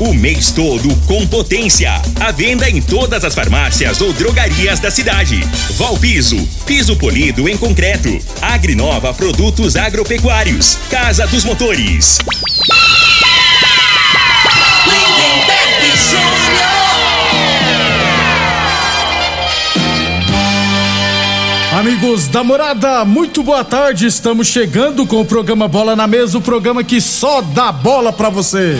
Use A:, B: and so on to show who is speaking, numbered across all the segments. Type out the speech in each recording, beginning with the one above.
A: o mês todo com potência. A venda em todas as farmácias ou drogarias da cidade. Valpiso, piso polido em concreto. Agrinova Produtos Agropecuários. Casa dos Motores.
B: Amigos da morada, muito boa tarde. Estamos chegando com o programa Bola na Mesa o programa que só dá bola pra você.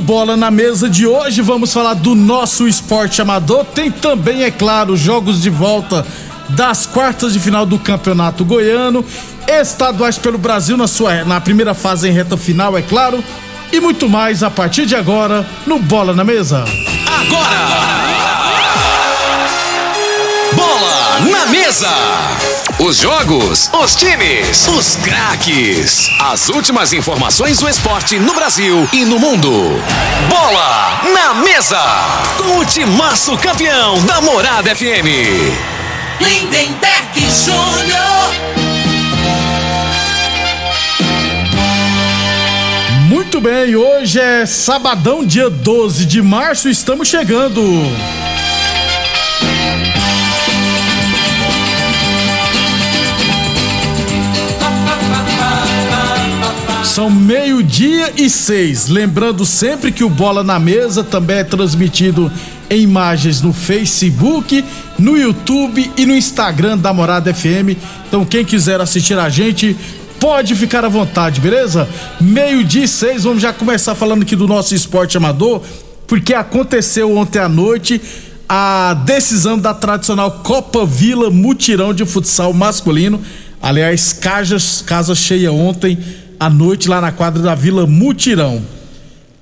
B: Bola na Mesa de hoje vamos falar do nosso esporte amador. Tem também, é claro, jogos de volta das quartas de final do Campeonato Goiano, estaduais pelo Brasil na sua na primeira fase em reta final, é claro, e muito mais a partir de agora no Bola na Mesa.
C: Bola na mesa. Os jogos, os times, os craques. As últimas informações do esporte no Brasil e no mundo. Bola na mesa. Com o timaço campeão da Morada FM.
D: Lindenberg Júnior.
B: Muito bem, hoje é sabadão, dia 12 de março, estamos chegando. São meio-dia e seis. Lembrando sempre que o Bola na Mesa também é transmitido em imagens no Facebook, no YouTube e no Instagram da Morada FM. Então, quem quiser assistir a gente, pode ficar à vontade, beleza? Meio-dia e seis, vamos já começar falando aqui do nosso esporte amador, porque aconteceu ontem à noite a decisão da tradicional Copa Vila Mutirão de Futsal Masculino. Aliás, casa, casa cheia ontem à noite lá na quadra da Vila Mutirão.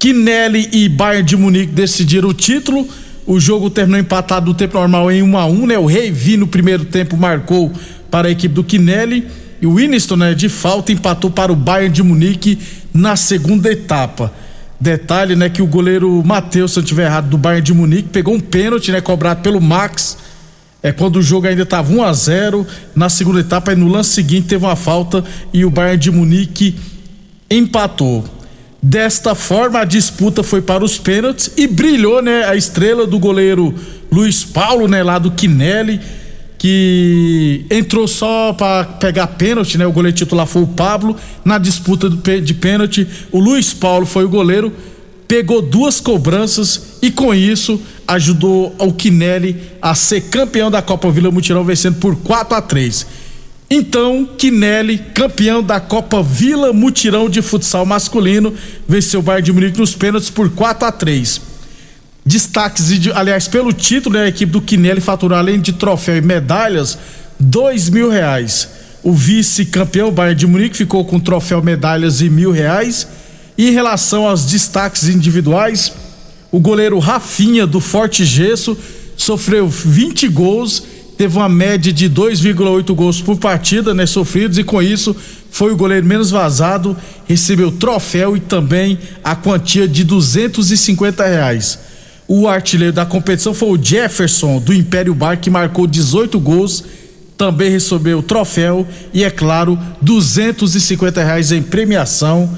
B: Kinelli e Bayern de Munique decidiram o título. O jogo terminou empatado no tempo normal em 1 a 1 né? O Rei Vi no primeiro tempo marcou para a equipe do Kinelli e o Winston, né, de falta empatou para o Bayern de Munique na segunda etapa. Detalhe, né, que o goleiro Matheus, se eu não estiver errado, do Bayern de Munique, pegou um pênalti, né, cobrado pelo Max. É quando o jogo ainda estava 1 a 0 na segunda etapa, e no lance seguinte teve uma falta e o Bayern de Munique empatou. Desta forma, a disputa foi para os pênaltis e brilhou, né, a estrela do goleiro Luiz Paulo, né, lá do Quinelli, que entrou só para pegar pênalti, né? O goleiro titular foi o Pablo. Na disputa de pênalti, o Luiz Paulo foi o goleiro, pegou duas cobranças e com isso ajudou o Quinelli a ser campeão da Copa Vila Mutirão, vencendo por 4 a 3. Então, Quinelli, campeão da Copa Vila Mutirão de futsal masculino, venceu o Bayern de Munique nos pênaltis por 4 a 3 destaques, de- aliás, pelo título, né, a equipe do Quinelli faturou, além de troféu e medalhas, dois mil reais. O vice-campeão, Bayern de Munique, ficou com troféu, medalhas e mil reais. E em relação aos destaques individuais, o goleiro Rafinha, do Forte Gesso, sofreu 20 gols, teve uma média de 2,8 gols por partida, né, sofridos, e com isso foi o goleiro menos vazado, recebeu troféu e também a quantia de 250 reais. O artilheiro da competição foi o Jefferson, do Império Bar, que marcou 18 gols, também recebeu troféu e, é claro, 250 reais em premiação.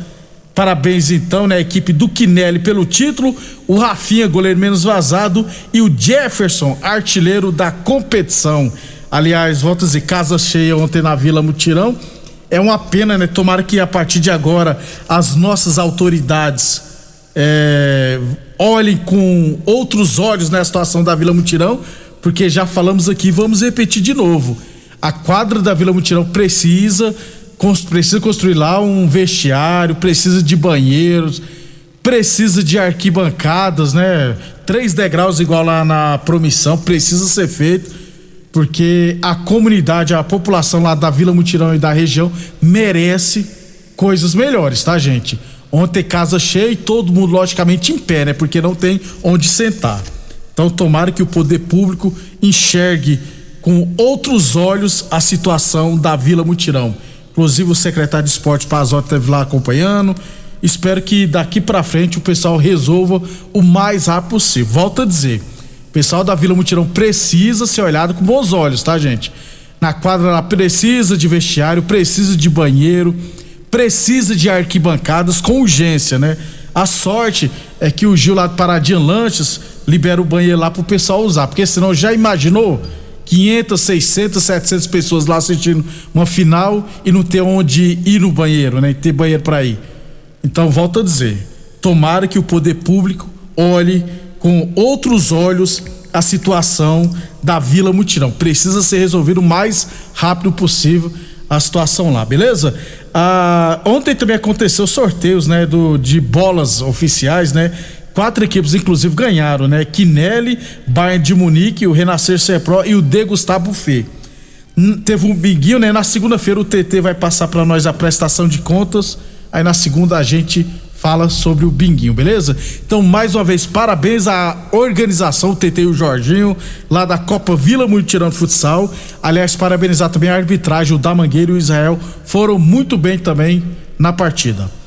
B: Parabéns então, né, a equipe do Quinelli pelo título, o Rafinha, goleiro menos vazado, e o Jefferson, artilheiro da competição. Aliás, voltas e casa cheia ontem na Vila Mutirão. É uma pena, né? Tomara que a partir de agora as nossas autoridades é, olhem com outros olhos na situação da Vila Mutirão, porque já falamos aqui, vamos repetir de novo. A quadra da Vila Mutirão precisa, precisa construir lá um vestiário, precisa de banheiros, precisa de arquibancadas, né? três degraus igual lá na promissão, precisa ser feito, porque a comunidade, a população lá da Vila Mutirão e da região merece coisas melhores, tá, gente? Ontem casa cheia e todo mundo, logicamente, em pé, né? Porque não tem onde sentar. Então, tomara que o poder público enxergue com outros olhos a situação da Vila Mutirão. Inclusive, o secretário de Esporte Pazotti esteve lá acompanhando. Espero que daqui para frente o pessoal resolva o mais rápido possível. Volto a dizer, o pessoal da Vila Mutirão precisa ser olhado com bons olhos, tá, gente? Na quadra lá precisa de vestiário, precisa de banheiro, precisa de arquibancadas com urgência, né? A sorte é que o Gil lá de Paradinha Lanches libera o banheiro lá pro pessoal usar, porque senão já imaginou 500, 600, 700 pessoas lá assistindo uma final e não ter onde ir no banheiro, né? E ter banheiro para ir. Então, volto a dizer, tomara que o poder público olhe com outros olhos a situação da Vila Mutirão. Precisa ser resolvido o mais rápido possível a situação lá, beleza? Ah, ontem também aconteceu sorteios, né, do, de bolas oficiais, né? Quatro equipes, inclusive, ganharam, né? Quinelli, Bayern de Munique, o Renascer Cepro e o De Gustavo Fê. Teve um biguinho, né? Na segunda-feira o TT vai passar para nós a prestação de contas. Aí na segunda a gente fala sobre o binguinho, beleza? Então, mais uma vez, parabéns à organização, o TT e o Jorginho, lá da Copa Vila Mutirão Futsal. Aliás, parabenizar também a arbitragem, o da Mangueira e o Israel foram muito bem também na partida.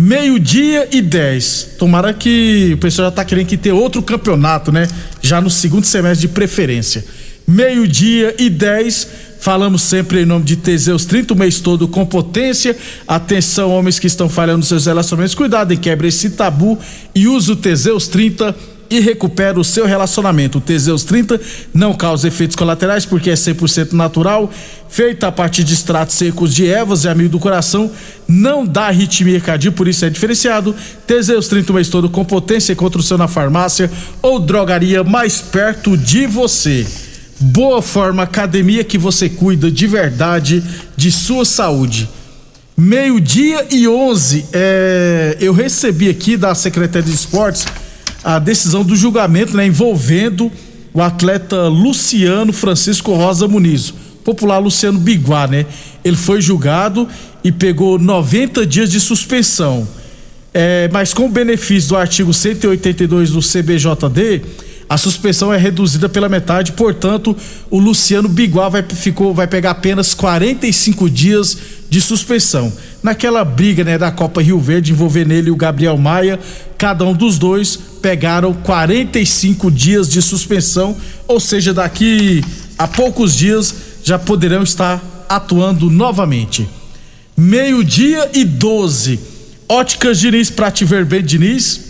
B: Meio-dia e 10. Tomara que o pessoal já tá querendo que ter outro campeonato, né? Já no segundo semestre de preferência. Meio-dia e 10. Falamos sempre em nome de Teseus 30 o mês todo com potência. Atenção, homens que estão falhando seus relacionamentos. Cuidado em quebra esse tabu e use o Teseus 30 e recupera o seu relacionamento. O Teseus 30 não causa efeitos colaterais porque é 100% natural, feita a partir de extratos secos de ervas e amigo do coração, não dá arritmia cardíaca, por isso é diferenciado. Teseus 30 o mês todo com potência contra o seu na farmácia ou drogaria mais perto de você. Boa Forma Academia que você cuida de verdade de sua saúde. Meio-dia e 11, é, eu recebi aqui da Secretaria de Esportes a decisão do julgamento né, envolvendo o atleta Luciano Francisco Rosa Muniz, popular Luciano Biguá, né? Ele foi julgado e pegou 90 dias de suspensão. É, mas com o benefício do artigo 182 do CBJD, a suspensão é reduzida pela metade, portanto, o Luciano Biguá vai, ficou, vai pegar apenas 45 dias de suspensão. Naquela briga né, da Copa Rio Verde, envolvendo ele e o Gabriel Maia, cada um dos dois pegaram 45 dias de suspensão, ou seja, daqui a poucos dias já poderão estar atuando novamente. Meio-dia e 12. Óticas Diniz para te ver bem, Diniz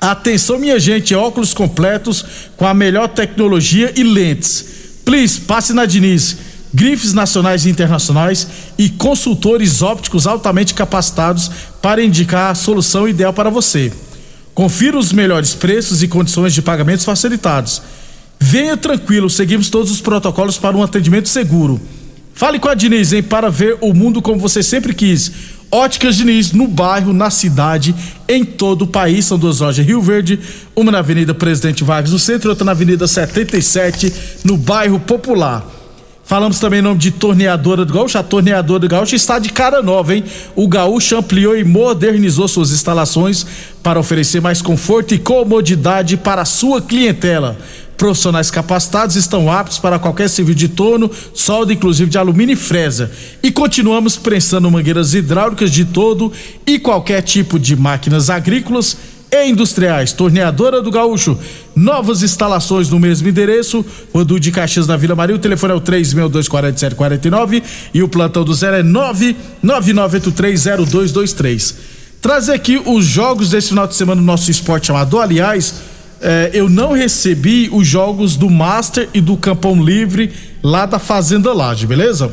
B: Atenção, minha gente, óculos completos com a melhor tecnologia e lentes. Please, passe na Diniz. Grifes nacionais e internacionais e consultores ópticos altamente capacitados para indicar a solução ideal para você. Confira os melhores preços e condições de pagamentos facilitados. Venha tranquilo, seguimos todos os protocolos para um atendimento seguro. Fale com a Diniz, hein, para ver o mundo como você sempre quis. Óticas Diniz, no bairro, na cidade, em todo o país. São duas lojas Rio Verde, uma na Avenida Presidente Vargas no centro outra na Avenida 77, no bairro Popular. Falamos também em nome de Torneadora do Gaúcho. A Torneadora do Gaúcho está de cara nova, hein? O Gaúcho ampliou e modernizou suas instalações para oferecer mais conforto e comodidade para a sua clientela. Profissionais capacitados estão aptos para qualquer serviço de torno, solda, inclusive de alumínio e fresa. E continuamos prensando mangueiras hidráulicas de todo e qualquer tipo de máquinas agrícolas e industriais. Torneadora do Gaúcho. Novas instalações no mesmo endereço. Rodu de Caxias na Vila Maria. O telefone é o 3624749 e o plantão do zero é 999830223. Trazer aqui os jogos desse final de semana no nosso esporte amador. Aliás, é, eu não recebi os jogos do Master e do Campão Livre lá da Fazenda Laje, beleza?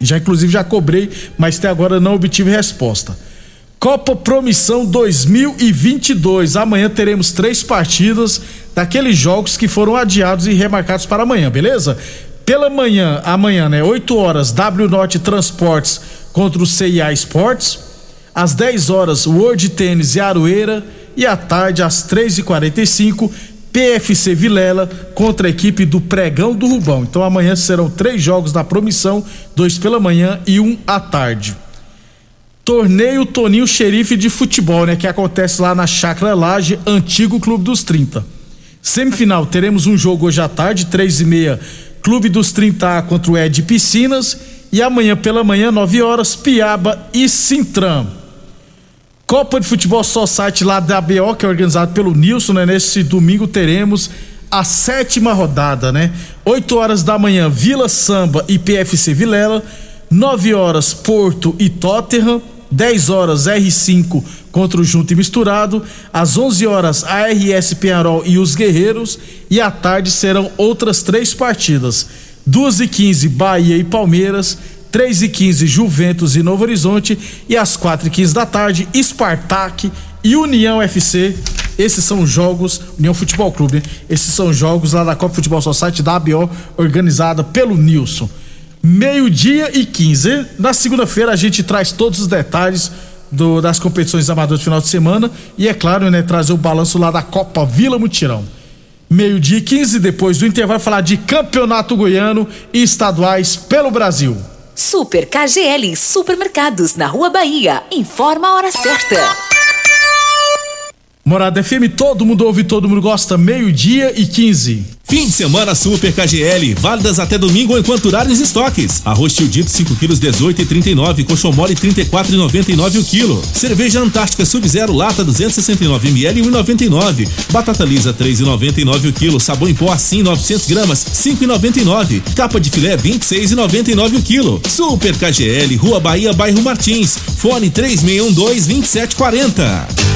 B: Já inclusive já cobrei, mas até agora não obtive resposta. Copa Promissão 2022. Amanhã teremos três partidas daqueles jogos que foram adiados e remarcados para amanhã, beleza? Pela manhã, amanhã, né? 8 horas, W Norte Transportes contra o CIA Esportes. Às 10 horas, World Tênis e Aroeira e à tarde, às 3h45, PFC Vilela contra a equipe do Pregão do Rubão. Então amanhã serão três jogos na promissão, dois pela manhã e um à tarde. Torneio Toninho Xerife de Futebol, né? Que acontece lá na Chácara Laje, antigo Clube dos 30. Semifinal, teremos um jogo hoje à tarde, três e meia, Clube dos 30 contra o Ed Piscinas. E amanhã pela manhã, 9 horas, Piaba e Sintram. Copa de Futebol Society lá da BO, que é organizado pelo Nilson, né? Nesse domingo teremos a sétima rodada, né? 8 horas da manhã, Vila Samba e PFC Vilela. 9 horas, Porto e Tottenham. 10 horas, R5 contra o Junto e Misturado. Às 11 horas, ARS Penharol e os Guerreiros. E à tarde serão outras três partidas. 2 e 15 Bahia e Palmeiras. 3 e 15 Juventus e Novo Horizonte e às 4 e 15 da tarde Spartak e União FC. Esses são jogos, União Futebol Clube? Esses são jogos lá da Copa Futebol Society da ABO, organizada pelo Nilson. Meio-dia e 15. Na segunda-feira a gente traz todos os detalhes do, das competições amadoras do final de semana e, é claro, né, trazer o balanço lá da Copa Vila Mutirão. Meio-dia e 15, depois do intervalo, falar de campeonato goiano e estaduais pelo Brasil.
E: Super KGL Supermercados na Rua Bahia. Informa a hora certa.
B: Morada FM, todo mundo ouve, todo mundo gosta, meio-dia e 15.
F: Fim de semana Super KGL, válidas até domingo enquanto durarem os estoques. Arroz Tildito 5 quilos 18 e 39, coxão mole 34 e 99 o quilo. Cerveja Antártica Sub-Zero lata 269 ml 1,99. Batata lisa 3 e 99 o quilo. Sabão em pó assim 900 gramas 5 e 99. Capa de filé 26 e 99 o quilo. Super KGL, Rua Bahia, bairro Martins. Fone 3612 2740.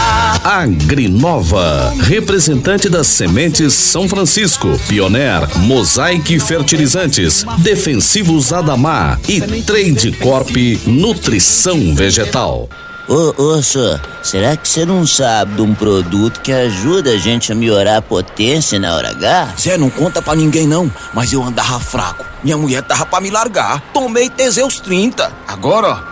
C: Agrinova, representante das sementes São Francisco, Pioneer, Mosaic Fertilizantes, Defensivos Adamar e Trade Corp Nutrição Vegetal.
G: Ô, ô, senhor, será que você não sabe de um produto que ajuda a gente a melhorar a potência na hora H?
H: Zé, não conta pra ninguém não, mas eu andava fraco. Minha mulher tava pra me largar. Tomei Teseus 30. Agora, ó,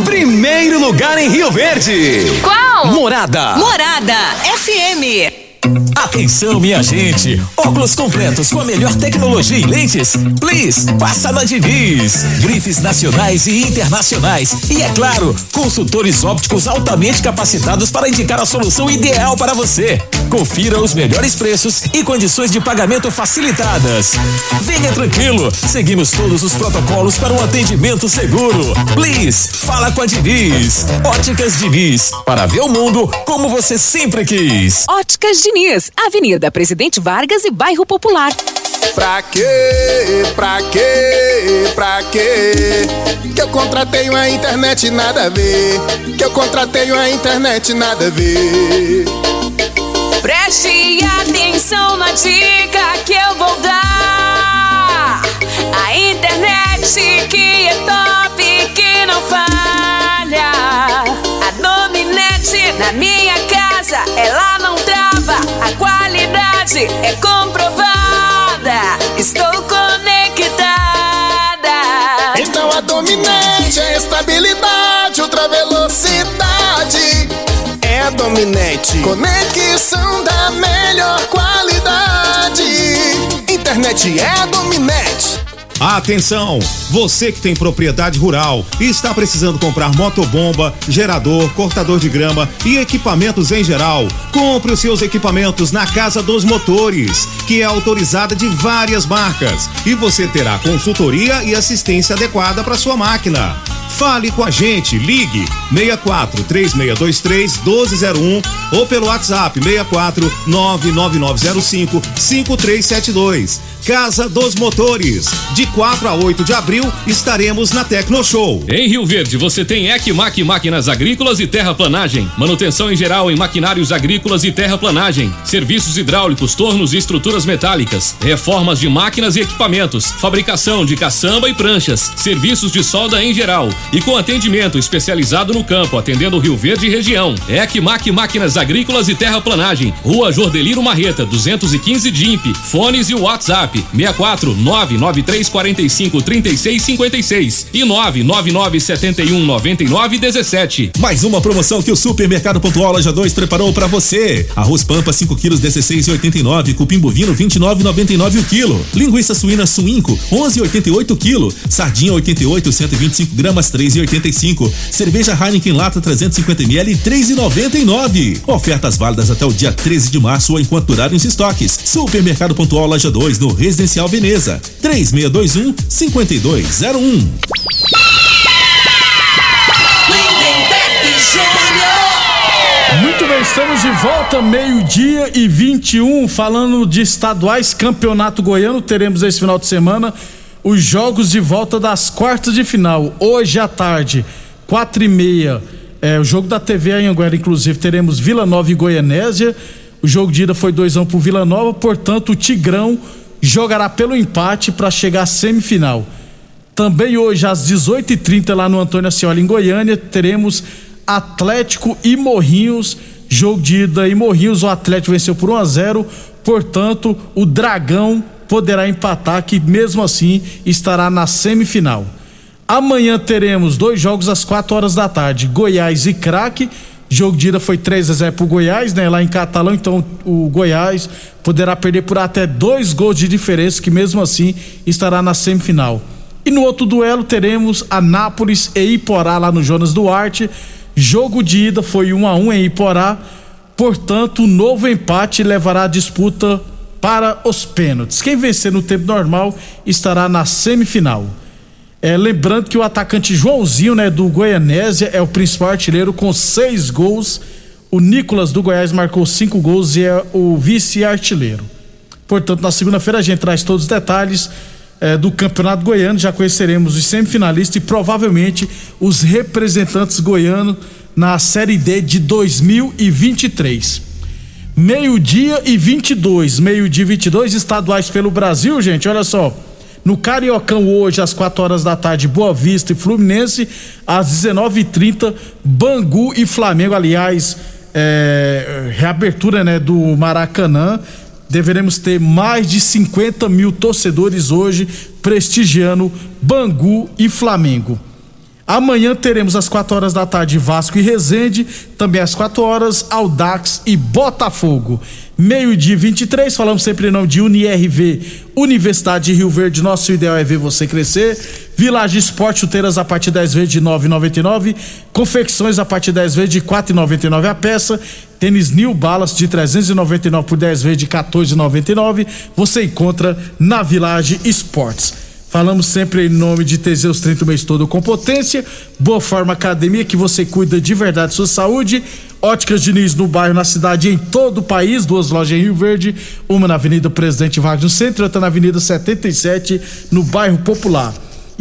C: Primeiro lugar em Rio Verde.
E: Qual?
C: Morada.
E: Morada FM.
F: Atenção, minha gente! Óculos completos com a melhor tecnologia em lentes? Please, passa na Diniz! Grifes nacionais e internacionais. E é claro, consultores ópticos altamente capacitados para indicar a solução ideal para você. Confira os melhores preços e condições de pagamento facilitadas. Venha tranquilo, seguimos todos os protocolos para um atendimento seguro. Please, fala com a Diniz. Óticas Diniz, para ver o mundo como você sempre quis.
E: Óticas Diniz, Avenida Presidente Vargas e Bairro Popular.
I: Pra quê? Pra quê? Pra quê? Que eu contratei uma internet nada a ver. Que eu contratei uma internet nada a ver.
E: Preste atenção na dica que eu vou dar.
I: A internet que é top, que não faz. Dominete. Conexão da melhor qualidade. Internet é Dominete.
J: Atenção! Você que tem propriedade rural e está precisando comprar motobomba, gerador, cortador de grama e equipamentos em geral, compre os seus equipamentos na Casa dos Motores, que é autorizada de várias marcas, e você terá consultoria e assistência adequada para sua máquina. Fale com a gente, ligue 64 3623 1201 ou pelo WhatsApp 64 99905 5372. Casa dos Motores. De 4 a 8 de abril estaremos na Tecno Show.
K: Em Rio Verde você tem Ecmac Máquinas Agrícolas e Terraplanagem. Manutenção em geral em maquinários agrícolas e terraplanagem. Serviços hidráulicos, tornos e estruturas metálicas. Reformas de máquinas e equipamentos. Fabricação de caçamba e pranchas. Serviços de solda em geral. E com atendimento especializado no campo, atendendo Rio Verde e região. Ecmac Máquinas Agrícolas e Terraplanagem. Rua Jordeliro Marreta, 215 DIMP. Fones e WhatsApp. 64 993 45 36 56 e 999 71 99 17.
L: Mais uma promoção que o Supermercado Pontual Loja 2 preparou para você. Arroz Pampa 5 quilos 16,89, cupim bovino 29,99 o quilo. Linguiça suína suinco 11,88 quilo. Sardinha 88 125 gramas 3,85. Cerveja Heineken lata 350 ml 3,99. Ofertas válidas até o dia 13 de março ou enquanto durarem os estoques. Supermercado Pontual Loja 2 no Residencial Veneza. 3621 5201.
B: Muito bem, estamos de volta, meio-dia e 21, falando de estaduais, campeonato goiano. Teremos esse final de semana os jogos de volta das quartas de final. Hoje à tarde, quatro e meia, é, o jogo da TV Anhanguera, inclusive, teremos Vila Nova e Goianésia. O jogo de ida foi 2 a 1 um pro Vila Nova, portanto, o Tigrão jogará pelo empate para chegar à semifinal. Também hoje, às 18h30, lá no Antônio Ascioli, em Goiânia, teremos Atlético e Morrinhos. Jogo de ida em Morrinhos, o Atlético venceu por 1 a 0 portanto, o Dragão poderá empatar, que mesmo assim estará na semifinal. Amanhã teremos dois jogos às 4 horas da tarde: Goiás e Craque. Jogo de ida foi 3 a 0 pro Goiás, né? Lá em Catalão, então o Goiás poderá perder por até dois gols de diferença, que mesmo assim estará na semifinal. E no outro duelo teremos Anápolis e Iporá lá no Jonas Duarte. Jogo de ida foi 1 a 1 em Iporá. Portanto, o novo empate levará a disputa para os pênaltis. Quem vencer no tempo normal estará na semifinal. É, lembrando que o atacante Joãozinho, né, do Goianésia, é o principal artilheiro com seis gols. O Nicolas do Goiás marcou cinco gols e é o vice-artilheiro. Portanto, na segunda-feira a gente traz todos os detalhes é, do Campeonato Goiano. Já conheceremos os semifinalistas e provavelmente os representantes goianos na Série D de 2023. Meio-dia e 22, meio-dia e 22 estaduais pelo Brasil, gente. Olha só. No Cariocão hoje, às 4 horas da tarde, Boa Vista e Fluminense. Às 19h30, Bangu e Flamengo. Aliás, é, reabertura né, do Maracanã. Deveremos ter mais de 50 mil torcedores hoje prestigiando Bangu e Flamengo. Amanhã teremos às 4 horas da tarde Vasco e Resende, também às 4 horas Aldax e Botafogo. Meio-dia 23, falamos sempre em nome de UniRV, Universidade de Rio Verde. Nosso ideal é ver você crescer. Village Esporte, chuteiras a partir 10 vezes de 9,99. Confecções a partir 10 vezes de 4,99 a peça. Tênis New Balance de 399 por 10 vezes de 14,99. Você encontra na Village Esportes. Falamos sempre em nome de Teseus 30 o mês todo com potência. Boa Forma Academia, que você cuida de verdade sua saúde. Óticas Diniz no bairro, na cidade em todo o país. Duas lojas em Rio Verde. Uma na Avenida Presidente Vargas no centro, outra na Avenida 77, no bairro Popular.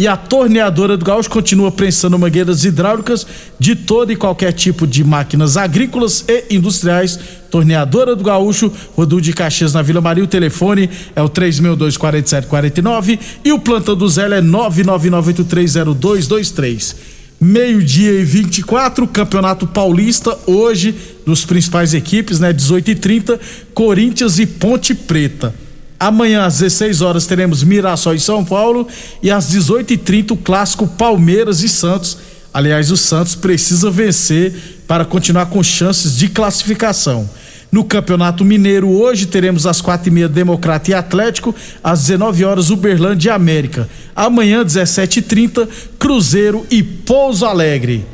B: E a torneadora do Gaúcho continua prensando mangueiras hidráulicas de todo e qualquer tipo de máquinas agrícolas e industriais. Torneadora do Gaúcho, Rodul de Caxias na Vila Maria. O telefone é o 3624749 e o plantão do Zé é 999830223. Meio-dia e 24, Campeonato Paulista, hoje, dos principais equipes, né? 18 e 30 Corinthians e Ponte Preta. Amanhã às 16 horas teremos Mirassol e São Paulo e às 18h30 o clássico Palmeiras e Santos Aliás, o Santos precisa vencer para continuar com chances de classificação. No Campeonato Mineiro, hoje teremos às quatro e meia Democrata e Atlético, às 19 horas Uberlândia e América. Amanhã, 17h30, Cruzeiro e Pouso Alegre.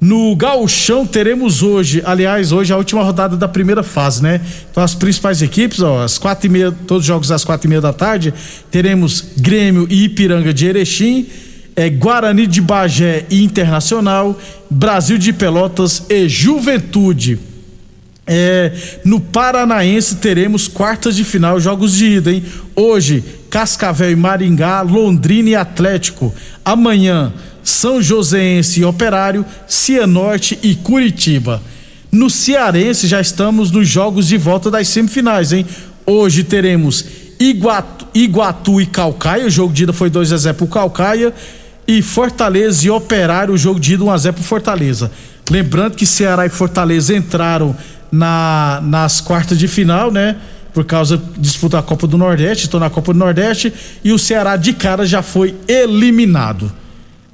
B: No Gauchão teremos hoje, aliás, hoje é a última rodada da primeira fase, né? Então as principais equipes, ó, às quatro e meia, todos os jogos às quatro e meia da tarde, teremos Grêmio e Ipiranga de Erechim, é, Guarani de Bagé e Internacional, Brasil de Pelotas e Juventude. É, no Paranaense teremos quartas de final, jogos de ida, hein? Hoje, Cascavel e Maringá, Londrina e Atlético. Amanhã, São Joséense e Operário, Cianorte e Curitiba. No Cearense já estamos nos jogos de volta das semifinais, hein? Hoje teremos Iguatu, Iguatu e Calcaia, o jogo de ida foi 2 a 0 pro Calcaia, e Fortaleza e Operário, o jogo de ida 1 a 0 pro Fortaleza. Lembrando que Ceará e Fortaleza entraram na, nas quartas de final, né? Por causa de disputar a Copa do Nordeste, estou na Copa do Nordeste e o Ceará de cara já foi eliminado.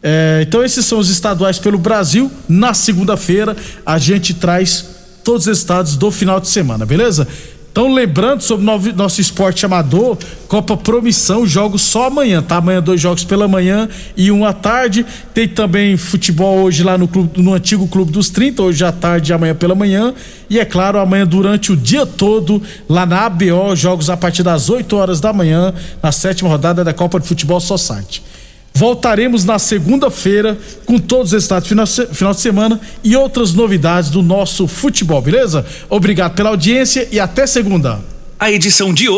B: É, então esses são os estaduais pelo Brasil. Na segunda-feira a gente traz todos os estados do final de semana, beleza? Então, lembrando sobre no, nosso esporte amador, Copa Promissão, jogos só amanhã, tá? Amanhã dois jogos pela manhã e um à tarde. Tem também futebol hoje lá no, clube, no antigo Clube dos 30, hoje à tarde e amanhã pela manhã. E é claro, amanhã durante o dia todo, lá na ABO, jogos a partir das 8 horas da manhã, na sétima rodada da Copa de Futebol Society. Voltaremos na segunda-feira com todos os estados final de semana e outras novidades do nosso futebol, beleza? Obrigado pela audiência e até segunda.
A: A edição de hoje